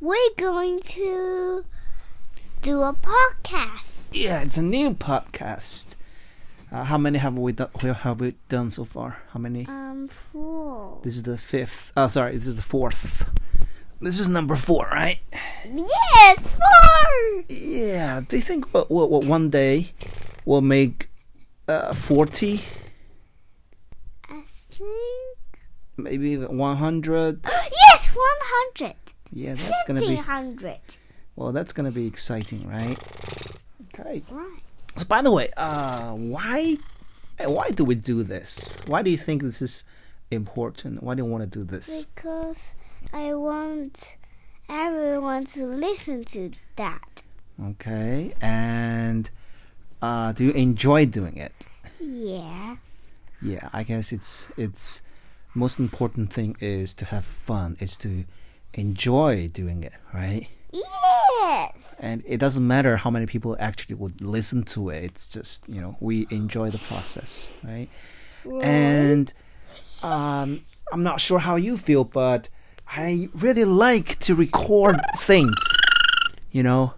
we're going to do a podcast. Yeah, it's a new podcast. Uh, how many have we done? Have we done so far? How many? Um, four. This is the fifth. Oh, sorry, this is the fourth. This is number four, right? Yes, four. Yeah. Do you think what what one day we'll make uh, forty? I think. Maybe one hundred. Yes, one hundred. Yeah, that's gonna be hundred. well. That's gonna be exciting, right? Okay. Right. So, by the way, uh, why why do we do this? Why do you think this is important? Why do you want to do this? Because I want everyone to listen to that. Okay, and uh, do you enjoy doing it? Yeah. Yeah, I guess it's it's most important thing is to have fun. Is to enjoy doing it, right? Yes. And it doesn't matter how many people actually would listen to it. It's just you know we enjoy the process, right? And um, I'm not sure how you feel, but I really like to record things, you know,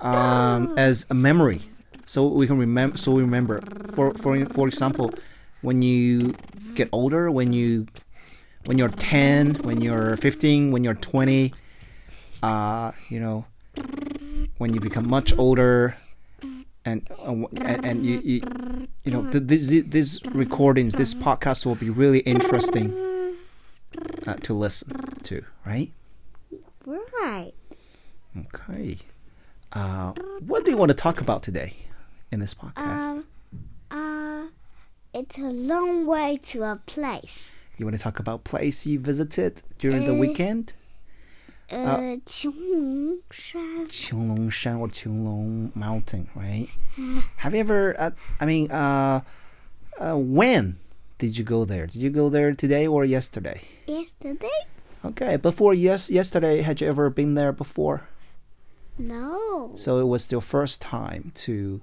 um, as a memory, so we can remember. So we remember. For for for example, when you get older, when you when you're 10, when you're 15, when you're 20, uh, you know, when you become much older, and uh, and, and you, you you know these these recordings, this podcast will be really interesting uh, to listen to, right? Right. Okay. Uh, what do you want to talk about today in this podcast? Um. Uh. It's a long way to a place. You want to talk about place you visited during the eh, weekend? Uh, uh Qionglong Shan. Shan or Qionglong Mountain, right? Have you ever, uh, I mean, uh, uh, when did you go there? Did you go there today or yesterday? Yesterday? Okay, before yes, yesterday, had you ever been there before? No. So it was your first time to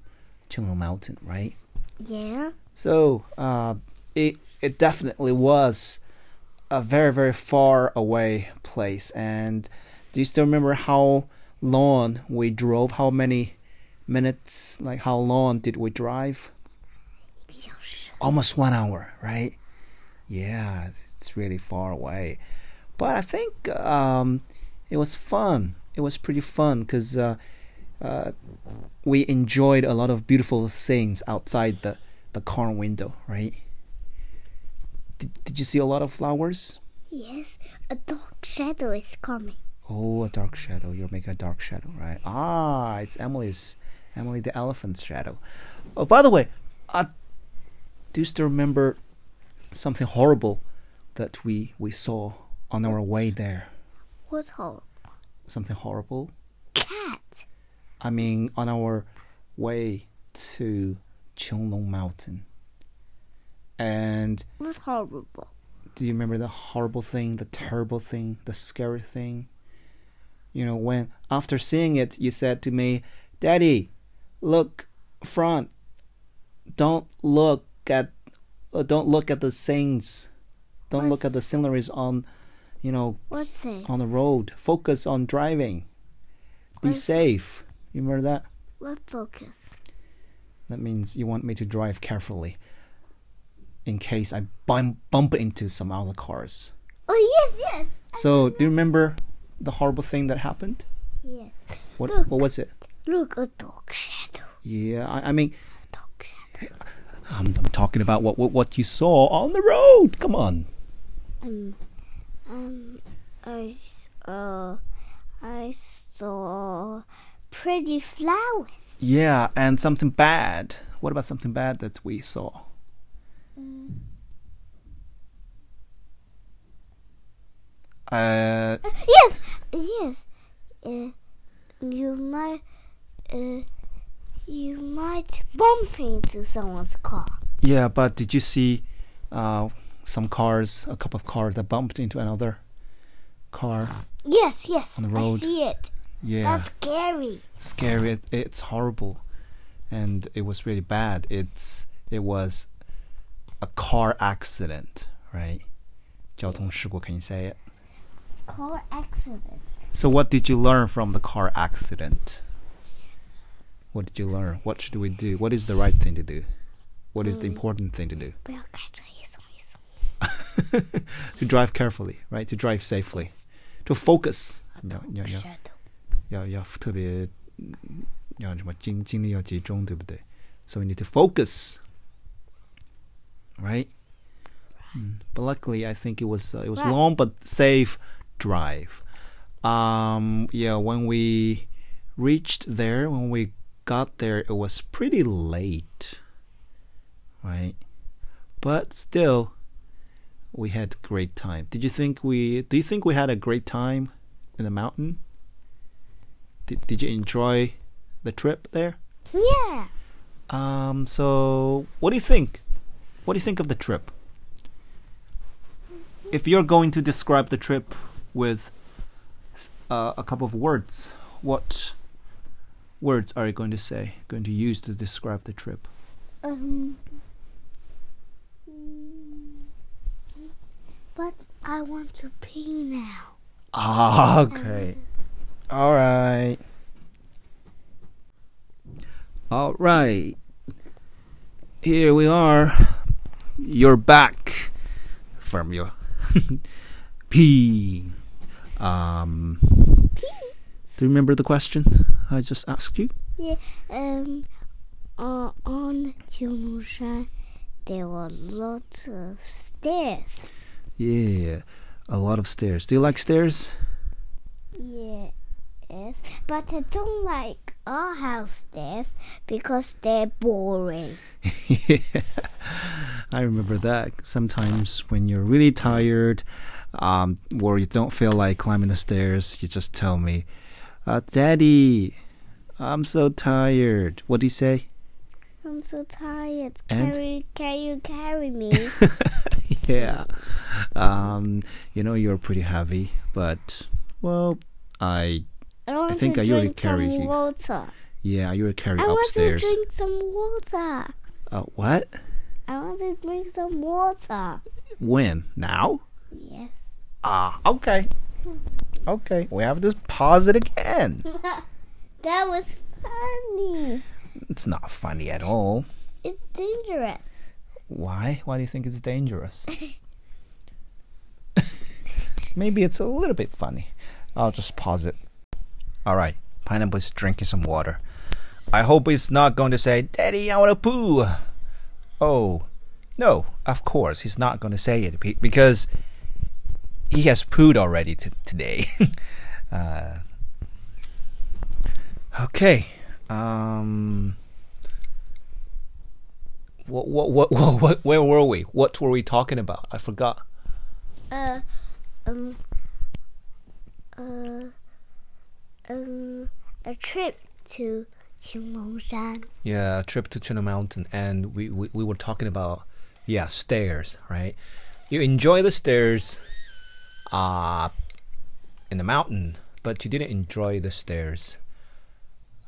Qionglong Mountain, right? Yeah. So, uh, it it definitely was a very very far away place. And do you still remember how long we drove? How many minutes? Like how long did we drive? Almost one hour, right? Yeah, it's really far away. But I think um, it was fun. It was pretty fun because uh, uh, we enjoyed a lot of beautiful things outside the the car window, right? Did, did you see a lot of flowers? Yes. A dark shadow is coming. Oh, a dark shadow. You're making a dark shadow, right? Ah, it's Emily's, Emily the elephant's shadow. Oh, by the way, uh, do you still remember something horrible that we we saw on our way there? What's horrible? Something horrible? Cat. I mean, on our way to Qionglong Mountain. And What's horrible? do you remember the horrible thing, the terrible thing, the scary thing? You know, when after seeing it, you said to me, "Daddy, look front. Don't look at, uh, don't look at the things. Don't look at the sceneries on, you know, on the road. Focus on driving. Be safe." You remember that? What focus? That means you want me to drive carefully, in case I bump bump into some other cars. Oh yes, yes. So, do you remember the horrible thing that happened? Yes. What Look. what was it? Look, a dark shadow. Yeah, I, I mean, Dark shadow. I'm, I'm talking about what, what what you saw on the road. Come on. Um, um, I saw, I saw pretty flowers. Yeah, and something bad. What about something bad that we saw? Uh, Yes, yes. Uh, you might, uh, you might bump into someone's car. yeah, but did you see uh, some cars, a couple of cars that bumped into another car? Yes, yes. On the I road. see it. Yeah. That's scary. scary. It, it's horrible, and it was really bad. It's it was a car accident, right? 交通事故, can you say it? Car accident. So, what did you learn from the car accident? What did you learn? What should we do? What is the right thing to do? What is the important thing to do? 不要开车，一松一松。 to drive carefully, right? To drive safely, to focus. 要要要舌头。要要特别嗯要什么精精力要集中，对不对？So we need to focus, right? Mm. But luckily, I think it was uh, it was Right. long but safe drive. Um, yeah, when we reached there, when we got there, it was pretty late, right? But still, we had great time. Did you think we? Do you think we had a great time in the mountain? Did Did you enjoy the trip there? Yeah. Um. So, what do you think? What do you think of the trip? If you're going to describe the trip with uh, a couple of words, what words are you going to say? Going to use to describe the trip? Um. But I want to pee now. Ah, okay. All right. All right. Here we are. You're back from your pee. Um, do you remember the question I just asked you? Yeah. Um. Uh, on Qilmushan, there were lots of stairs. Yeah, a lot of stairs. Do you like stairs? But I don't like our house stairs because they're boring. yeah, I remember that. Sometimes when you're really tired, um, or you don't feel like climbing the stairs, you just tell me, uh, "Daddy, I'm so tired." What do you say? I'm so tired. And? Carry, can you carry me? yeah, um, you know you're pretty heavy, but well, I I want think to I drink carry some you. water. yeah, I usually carry I want upstairs. to drink some water. Uh, what? I want to drink some water. When? Now? Yes. Ah, okay. Okay, we have to pause it again. that was funny. It's not funny at all. It's dangerous. Why? Why do you think it's dangerous? Maybe it's a little bit funny. I'll just pause it. All right. Pineapple is drinking some water. I hope he's not going to say, Daddy, I want to poo. Oh, no, of course, he's not going to say it because he has pooed already t- today. uh, okay. Um. What, what, what, what, what, where were we? What were we talking about? I forgot. Uh, um, uh, um, a trip to Qionglongshan. Yeah, a trip to China Mountain, and we, we, we were talking about, yeah, stairs, right? You enjoy the stairs uh, in the mountain, but you didn't enjoy the stairs,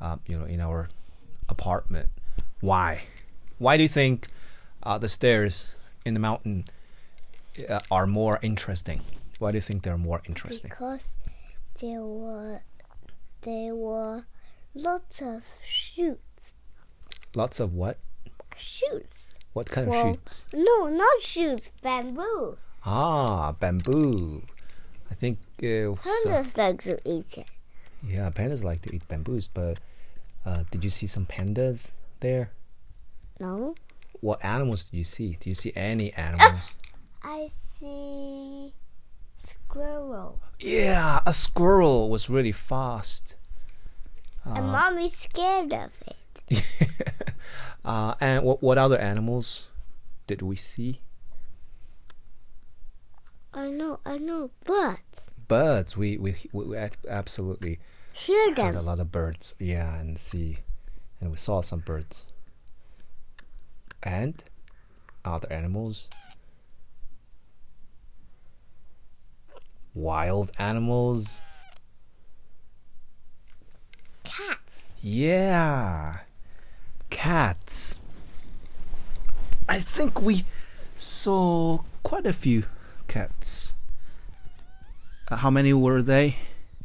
uh, you know, in our apartment. Why? Why do you think uh, the stairs in the mountain uh, are more interesting? Why do you think they're more interesting? Because there were, there were lots of shoots. Lots of what? Shoots. What kind of shoots? No, not shoots, bamboo. Ah, bamboo. I think uh, so- Pandas like to eat it. Yeah, pandas like to eat bamboos, but uh, did you see some pandas there? No? What animals did you see? Do you see any animals? I see squirrel. yeah, a squirrel was really fast. and mommy's scared of it. uh, and what what other animals did we see? I know, I know, but Birds. We we we, absolutely hear heard a lot of birds. Yeah, and see, and we saw some birds. And other animals. Wild animals. Cats. Yeah. Cats. I think we saw quite a few cats. Uh, how many were they?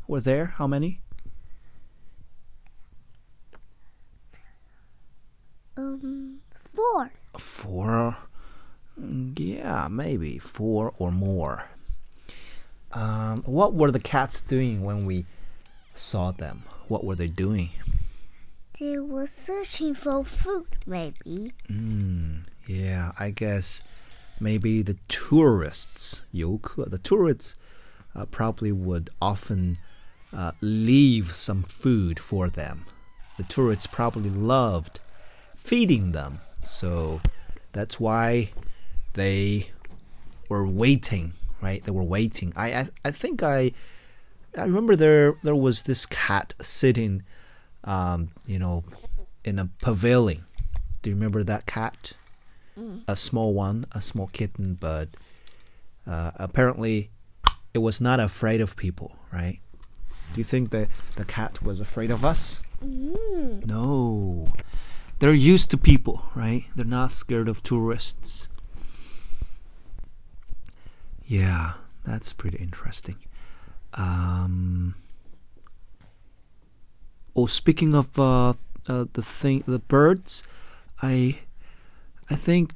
were there? How many? Um, four. Four. Mm, Yeah, maybe four or more. Um, what were the cats doing when we saw them? What were they doing? They were searching for food, maybe. Mm, yeah, I guess maybe the tourists, 游客, the tourists uh, probably would often uh, leave some food for them. The tourists probably loved feeding them, so that's why they were waiting, right? They were waiting. I I, I think I I remember there there was this cat sitting, um, you know, in a pavilion. Do you remember that cat? A small one, a small kitten, but uh, apparently it was not afraid of people, right? Do you think that the cat was afraid of us? Mm. No. They're used to people, right? They're not scared of tourists. Yeah, that's pretty interesting. Um, oh, speaking of uh, uh, the thing, the birds, I, I think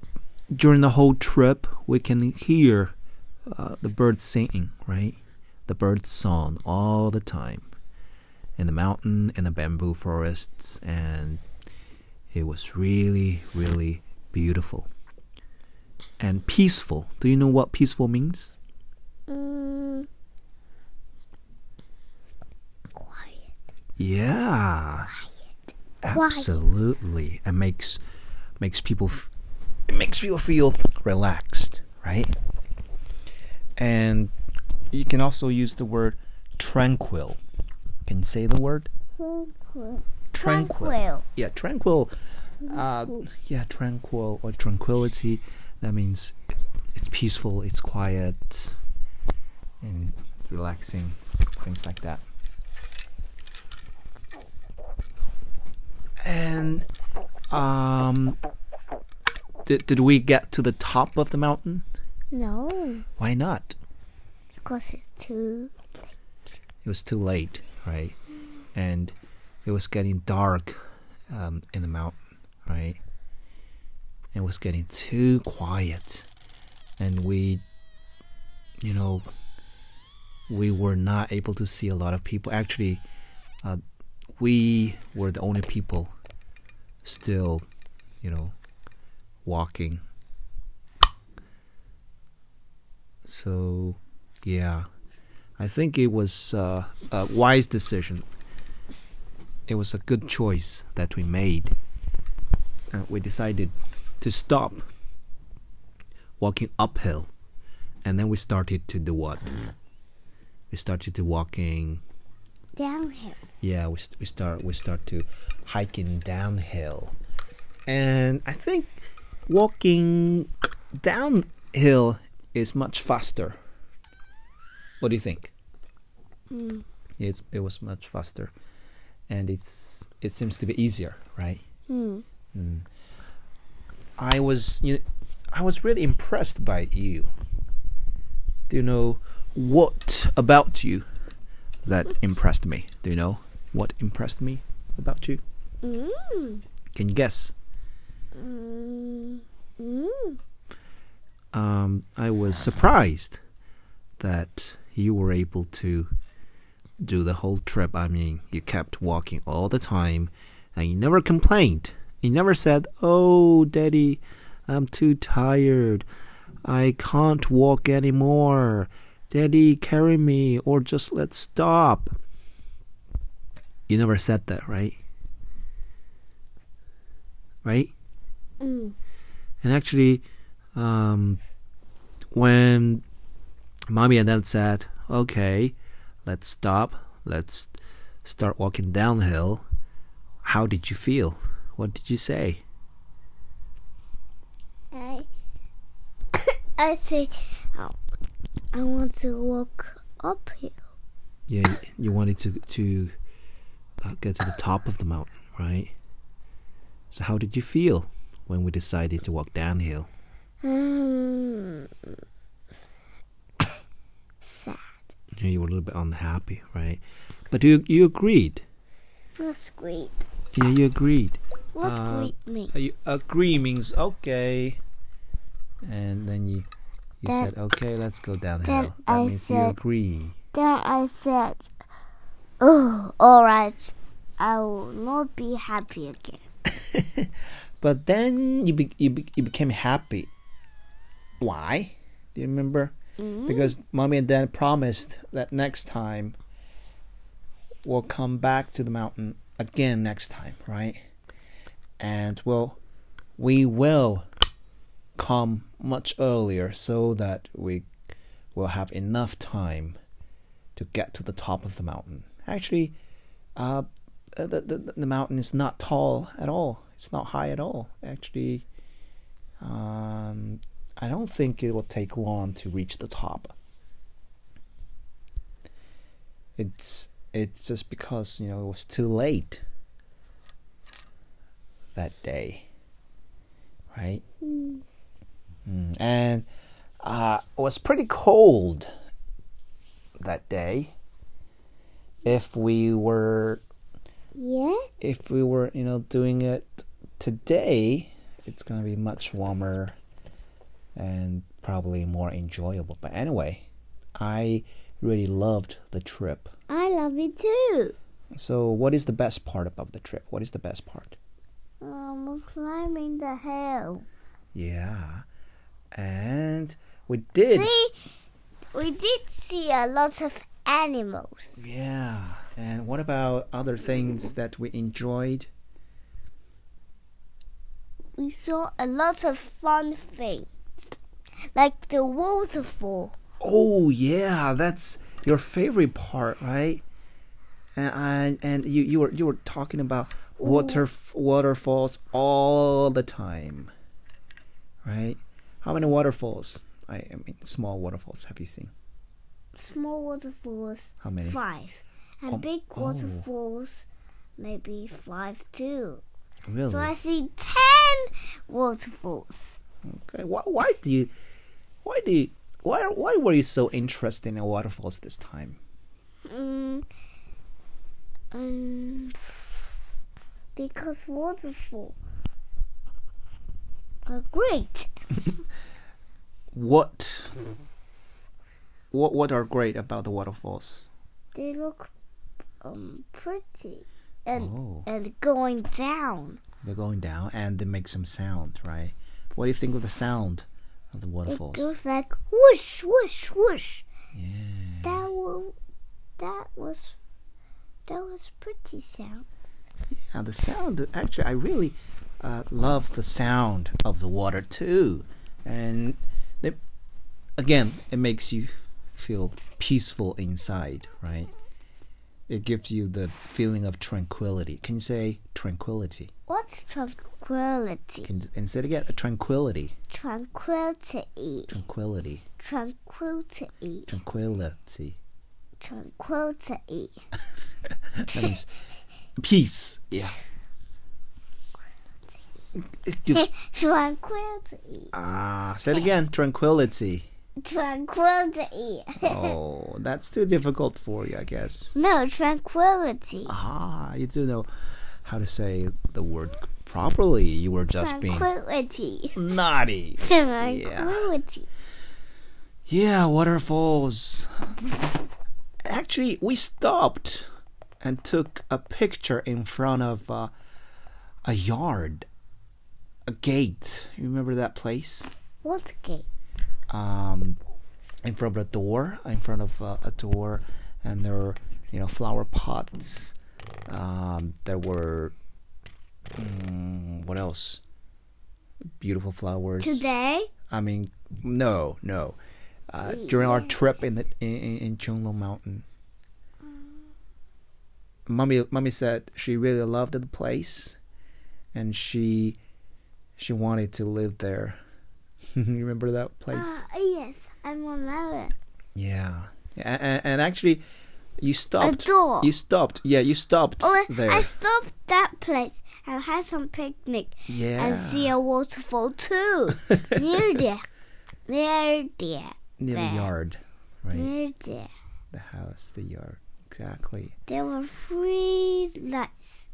during the whole trip we can hear uh, the birds singing, right? The birds song all the time in the mountain, in the bamboo forests, and it was really, really beautiful and peaceful. Do you know what peaceful means? Mm. Quiet. Yeah, Quiet. absolutely. It makes makes people f- it makes people feel relaxed, right? And you can also use the word tranquil. Can you say the word Tranquil. tranquil? Yeah, tranquil. Uh, yeah, tranquil or tranquility. That means it's peaceful, it's quiet, and relaxing, things like that. And um, did did we get to the top of the mountain? No, Why not? because it's too. late. It was too late, right? And it was getting dark um, in the mountain, right? It was getting too quiet, and we, you know, we were not able to see a lot of people. Actually, uh, we were the only people still, you know, walking. So, yeah, I think it was uh, a wise decision. It was a good choice that we made. Uh, we decided to stop walking uphill, and then we started to do what? We started to walking. Downhill. Yeah, we st- we start we start to hiking downhill, and I think walking downhill is much faster. What do you think? Mm. It's it was much faster, and it's it seems to be easier, right? Mm. Mm. I was you know, I was really impressed by you. Do you know what about you that impressed me? Do you know what impressed me about you? Mm. Can you guess? Mm. Mm. Um, I was surprised that you were able to do the whole trip. I mean, you kept walking all the time and you never complained. You never said, Oh, Daddy, I'm too tired. I can't walk anymore. Daddy, carry me, or just let's stop. You never said that, right? Right? Mm. And actually, um, when mommy and dad said, okay, let's stop, let's start walking downhill, how did you feel? What did you say? I I say oh, I want to walk uphill. Yeah, you- you wanted to to uh, get to the top of the mountain, right? So how did you feel when we decided to walk downhill? Mm. Sad. Yeah, you were a little bit unhappy, right? But you you agreed. What's great? Yeah, you agreed. What's Uh, mean? Uh, You agree means okay, and then you you Then- said okay, let's go down the then. That I means you agree. Then I said, "Oh, all right. I will not be happy again." But then you be, you, be, you became happy. Why? Do you remember? Mm. Because mommy and dad promised that next time we'll come back to the mountain again next time, right? And well, we will come much earlier so that we will have enough time to get to the top of the mountain. Actually, uh, the, the the mountain is not tall at all. It's not high at all. Actually, um, I don't think it will take long to reach the top. It's it's just because you know it was too late that day, right? Mm, and uh, it was pretty cold that day. If we were Yeah. if we were, you know, doing it today, it's gonna be much warmer and probably more enjoyable. But anyway, I really loved the trip. I love it too. So, what is the best part about the trip? What is the best part? Um, climbing the hill. Yeah, and we did. See, we did see a lot of animals. Yeah, and what about other things that we enjoyed? We saw a lot of fun things, like the waterfall. Oh yeah, that's your favorite part, right? And and, and you you were you were talking about water waterfalls all the time, right? How many waterfalls? I, I mean, small waterfalls. Have you seen? Small waterfalls, How many? five, and Oh, big oh. waterfalls, maybe five too. Really? So I see ten waterfalls. Okay. Why why do you why do you why why were you so interested in waterfalls this time? Mm, um, because waterfall are great. What what what are great about the waterfalls? They look um pretty and Oh. and going down. They're going down and they make some sound, right? What do you think of the sound of the waterfalls? It goes like whoosh whoosh whoosh. yeah. That was that was that was pretty sound. Now the sound actually I really uh, love the sound of the water too. And it, again, it makes you feel peaceful inside, right? It gives you the feeling of tranquility. Can you say tranquility? What's tranquility? Can you, instead again tranquility, Tranquility. tranquility, Tranquility. tranquility. Tranquility. That means peace. Yeah. It gives Tranquility. ah. Say it again. Tranquility. Tranquility. Oh, that's too difficult for you, I guess. no, tranquility. Ah, you do know how to say the word properly. You were just being Tranquility. naughty. Tranquility. Yeah, waterfalls. Actually, we stopped and took a picture in front of uh, a yard, a gate. You remember that place? What gate? um, in front of a door, in front of uh, a door, and there were, you know, flower pots. Um, there were, mm, what else? Beautiful flowers. Today? I mean, no, no. Uh, during our trip in the in, in, Qionglong Mountain, mommy mommy said she really loved the place, and she she wanted to live there. you remember that place? Uh, yes, I remember. Yeah, and, and actually, you stopped. door. You stopped. Yeah, you stopped Oh, there. I stopped that place and had some picnic yeah, and see a waterfall too. near there. Near there. near the yard, right? Near there. The house, the yard. Exactly. There were three lights.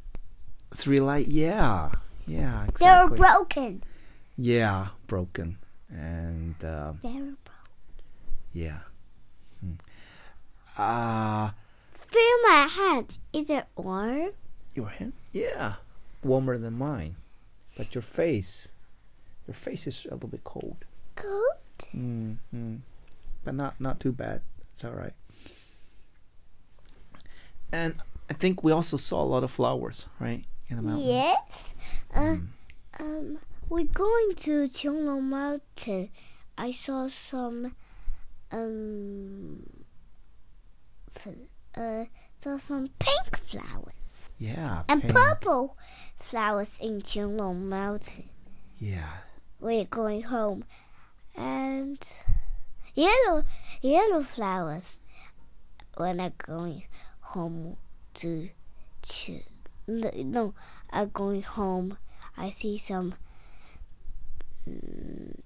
Three light. Yeah. Yeah. exactly. They were broken. yeah, broken. And um, Very broken. yeah. Hmm. Uh Feel my hand. Is it warm? your hand? Yeah. Warmer than mine. But your face your face is a little bit cold. Cold. Mm, mm. But not not too bad. It's all right. And I think we also saw a lot of flowers, right? In the mountains. Yes. Uh, Mm. um, we're going to Qionglong Mountain. I saw some, um, f- uh, saw some pink flowers Yeah. and pink. purple flowers in Qionglong Mountain. Yeah. We're going home, and yellow, yellow flowers when I'm going home to, to no, I'm going home. I see some. mm,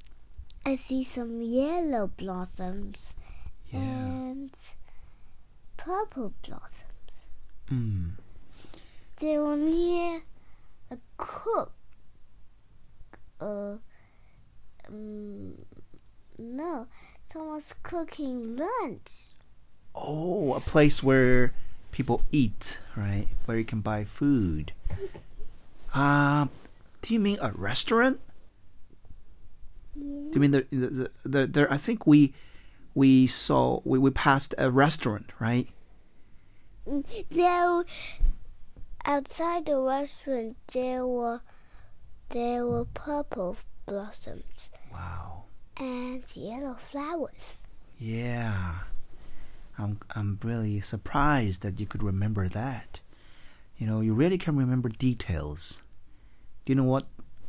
I see some yellow blossoms Yeah. and purple blossoms. Mm. They were near a cook. Uh, um, no, someone's cooking lunch. Oh, a place where people eat, right? Where you can buy food. Um, do you mean a restaurant? Do you mean the the, the, the there? I think we we saw we, we passed a restaurant, right? There, outside the restaurant, there were there were purple blossoms Wow. and yellow flowers. Yeah. I'm I'm really surprised that you could remember that. You know, you really can remember details. Do you know what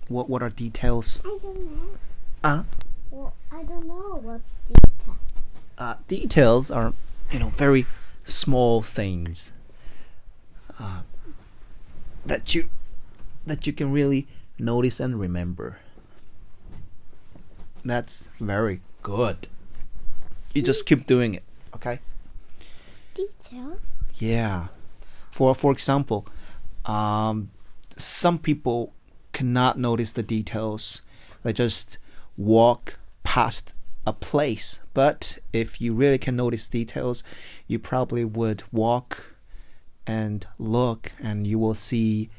what what are details? I don't know. Uh Well, I don't know what's detail. uh, details are, you know, very small things uh, that you that you can really notice and remember. That's very good. You just keep doing it, okay? Details? Yeah. For for example, um, some people cannot notice the details. They just walk past a place. But if you really can notice details, you probably would walk and look, and you will see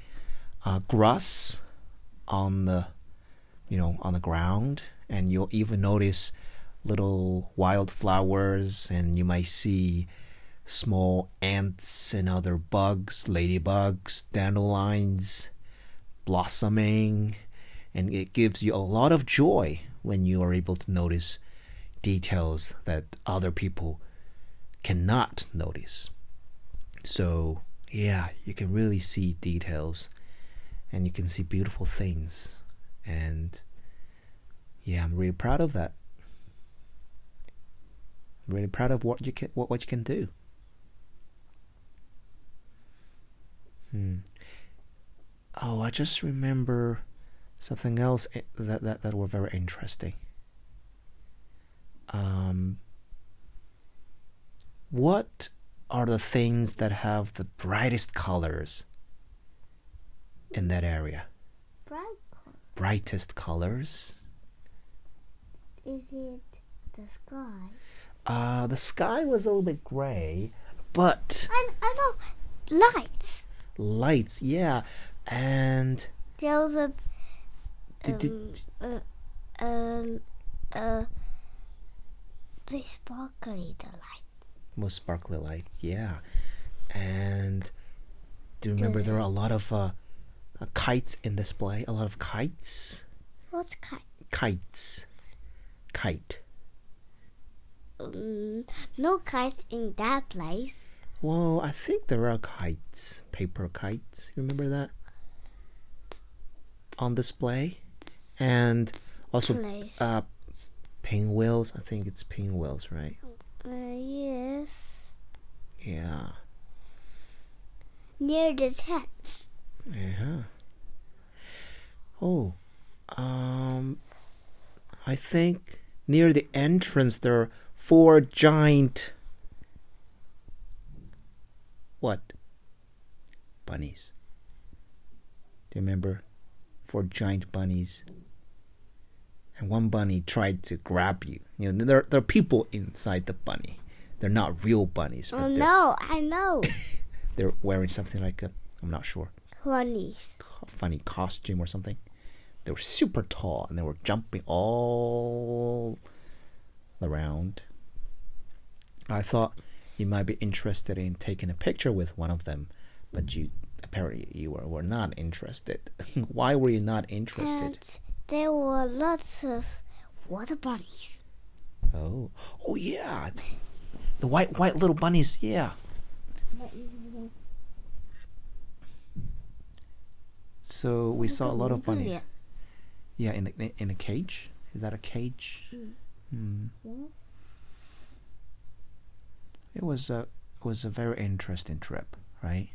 uh, grass on the, you know, on the ground, and you'll even notice little wildflowers, and you might see small ants and other bugs, ladybugs, dandelions blossoming, and it gives you a lot of joy when you are able to notice details that other people cannot notice. So, yeah, you can really see details and you can see beautiful things. And yeah, I'm really proud of that. I'm really proud of what you can what, what you can do. Hmm. Oh, I just remember something else that that, that were very interesting. Um, what are the things that have the brightest colors in that area? Bright. Brightest colors? Is it the sky? Uh, the sky was a little bit gray, but I, I know. Lights. Lights, yeah. And There was a did, did, um, uh, um, uh, sparkly the light. most sparkly lights, yeah. And do you remember there were a lot of uh, uh, kites in display? A lot of kites, What's kite? kites, kite. Um, no kites in that place. Well, I think there are kites, paper kites. You remember that on display, and also Place. uh, pinwheels. I think it's pinwheels, right? Uh, yes. Yeah. Near the tents. Yeah. Oh, um, I think near the entrance there are four giant bunnies. Do you remember? Four giant bunnies. And one bunny tried to grab you. You know, there, there are people inside the bunny. They're not real bunnies. Oh no, I know. they're wearing something like a, I'm not sure, Funny. funny costume or something. They were super tall and they were jumping all around. I thought you might be interested in taking a picture with one of them, but you apparently you were, were not interested. Why were you not interested? And there were lots of water bunnies. Oh, oh yeah, the white white little bunnies. Yeah. So we saw a lot of bunnies. Yeah, in the in a cage. Is that a cage? Hmm. It was a was a very interesting trip, right?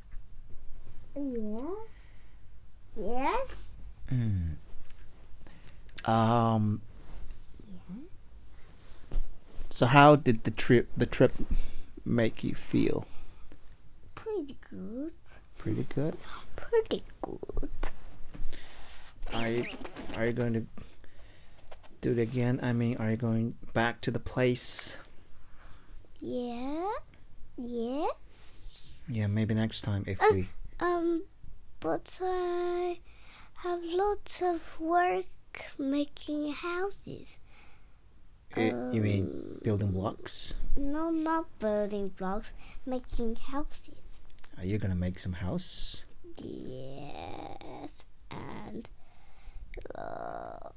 Yeah. Yes. Mm. Um. Yeah. So how did the trip the trip make you feel? Pretty good. Pretty good. Pretty good. Are you are you going to do it again? I mean, are you going back to the place? Yeah. Yes. Yeah, maybe next time if we. Um, but I have lots of work making houses. Eh, you mean building blocks? No, not building blocks, making houses. Are you gonna make some house? Yes, and uh,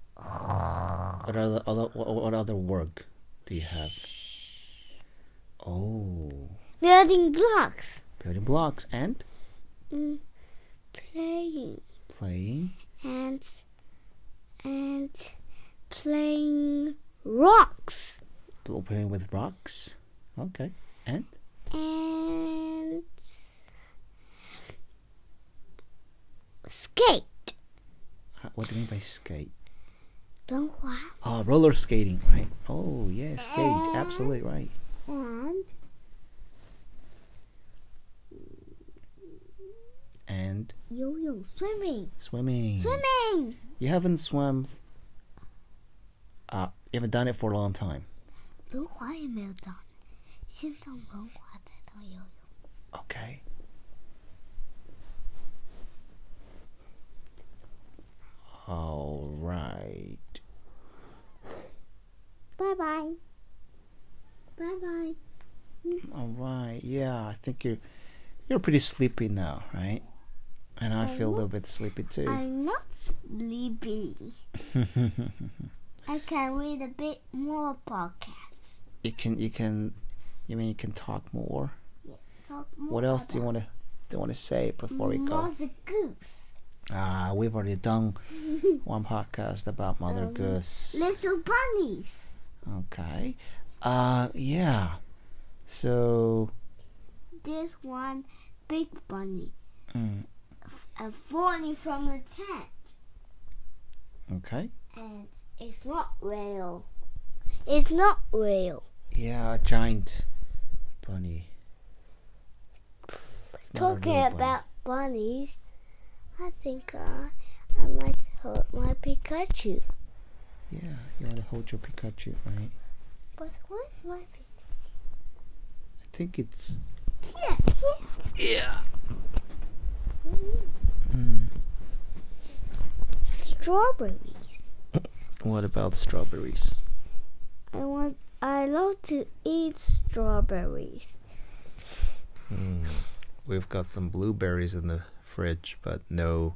What other, other what, what other work do you have? Oh, building blocks. building blocks and Mm, playing playing. and and playing rocks Playing with rocks. Okay, and and skate. What do you mean by skate? Don't what? Oh, roller skating, right? Oh, yeah, skate. Absolutely right. And And yo-yo swimming. swimming. Swimming. You haven't swum. Uh, you haven't done it for a long time. 轮滑也没有到，先上轮滑再到游泳。 Okay. All right. Bye bye. Bye bye. All right. Yeah, I think you're you're pretty sleepy now, right? And I feel a little bit sleepy too. I'm not sleepy. I can read a bit more podcasts. you can you can you mean you can talk more? Yes. Talk more What else do you want to do you want to say before we go? Mother Goose. Ah, we've already done one podcast about Mother Um, Goose. Little bunnies. Okay. Uh, yeah. So, This one big bunny. mm, uh, falling from the tent. okay. And it's not real. It's not real. Yeah, a giant bunny. It's Talking bunny. about bunnies, I think uh, I might hurt my Pikachu. Yeah, you want to hold your Pikachu, right? But where's my Pikachu? I think it's. Here, here. Yeah. Mm. Strawberries. What about strawberries? I want. I love to eat strawberries. Mm. We've got some blueberries in the fridge, but no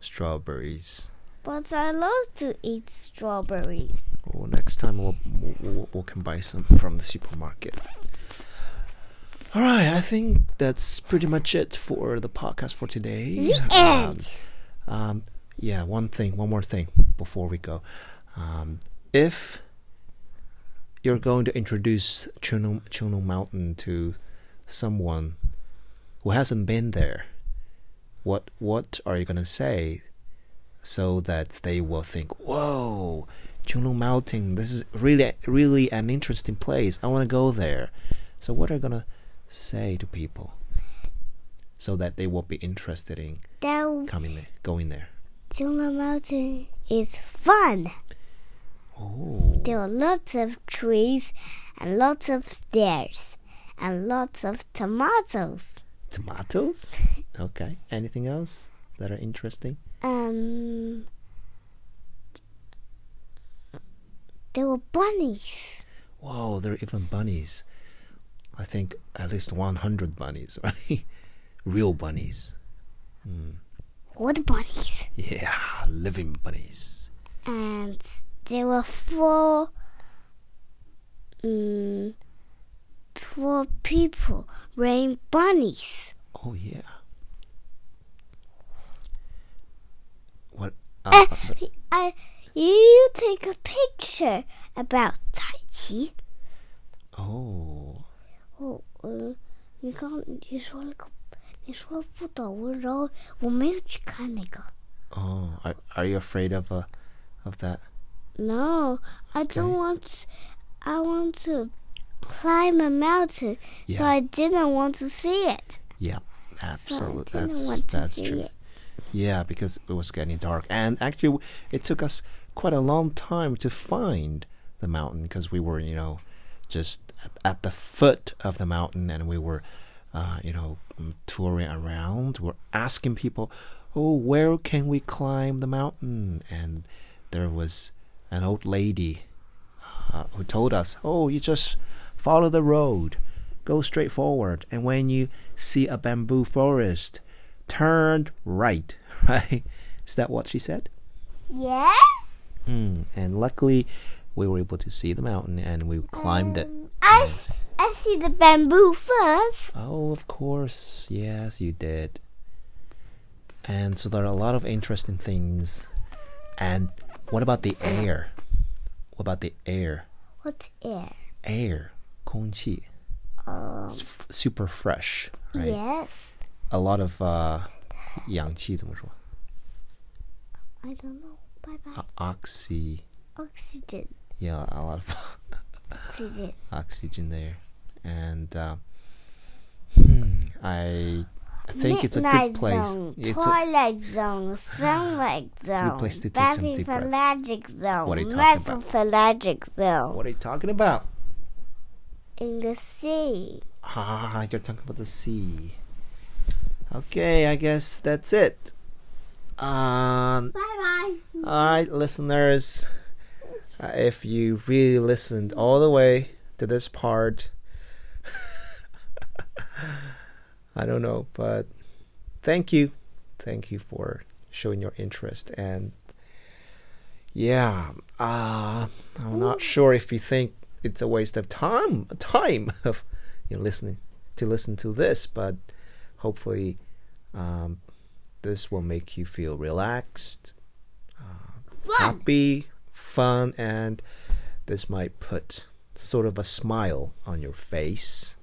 strawberries. But I love to eat strawberries. Well, next time we'll, we'll, we can buy some from the supermarket. All right, I think that's pretty much it for the podcast for today. The Um, end. um, yeah, one thing, one more thing before we go. Um, if you're going to introduce Qionglong Mountain to someone who hasn't been there, what what are you gonna say so that they will think, "Whoa, Qionglong Mountain! This is really really an interesting place. I want to go there." So what are you gonna say to people? so that they will be interested in That coming there, going there. Tuna Mountain is fun. Oh, There are lots of trees and lots of stairs and lots of tomatoes. tomatoes. Okay. Anything else that are interesting? Um, there were bunnies. Whoa, there are even bunnies. I think at least 100 bunnies, right? Real bunnies. What bunnies? Yeah, living bunnies. And there were four, um, four people wearing bunnies. Oh, yeah. What? Uh, uh, I, you take a picture about Tai Chi. oh, 哦，呃，你刚你说了个，你说了不懂，然后我没有去看那个。 oh. Are, are you afraid of, uh, of that? No, I Okay. don't want. I want to climb a mountain, so Yeah. I didn't want to see it. Yeah, So I absolutely. didn't That's, want to that's see true. it. Yeah, because it was getting dark, and actually, it took us quite a long time to find the mountain because we were, you know, just at, at the foot of the mountain, and we were, uh, you know, touring around. We're asking people, "Oh, where can we climb the mountain?" And there was an old lady uh, who told us, "Oh, you just follow the road, go straight forward, and when you see a bamboo forest." turn right, right? Is that what she said? Yeah. Mm. And luckily, we were able to see the mountain and we climbed it. Um, I I see the bamboo first. Oh, of course. Yes, you did. And so there are a lot of interesting things. And what about the air? What about the air? What's air? Air, 空气. Um, It's f- super fresh, right? yes. A lot of uh, 氧气怎么说? I don't know. Bye bye. O- Oxy. Oxygen. Yeah, a lot of Oxygen. oxygen there, and uh, hmm, I I think it's a Midnight good place. Zone, It's a, Twilight Zone, Sunlight Zone, It's a good place to take some deep breaths. Zone, What are you talking about? Zone, what are you talking about? in the sea. Ah, you're talking about the sea. Okay, I guess that's it. Um, Bye bye. all right, listeners. Uh, if you really listened all the way to this part, I don't know, but thank you. Thank you for showing your interest. And yeah, uh, I'm not sure if you think it's a waste of time, time of you know listening to listen to this, but hopefully um, this will make you feel relaxed, Fun. happy, fun, and this might put sort of a smile on your face.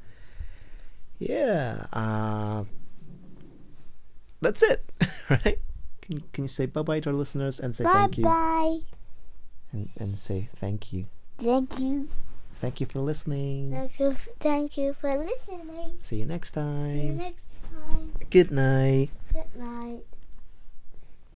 Yeah, uh, that's it, right? Can can you say bye bye to our listeners and say Bye thank you bye. and, and say thank you, Thank you. thank you for listening. Thank you. Thank you for listening. See you next time. See you next time. Good night. Good night.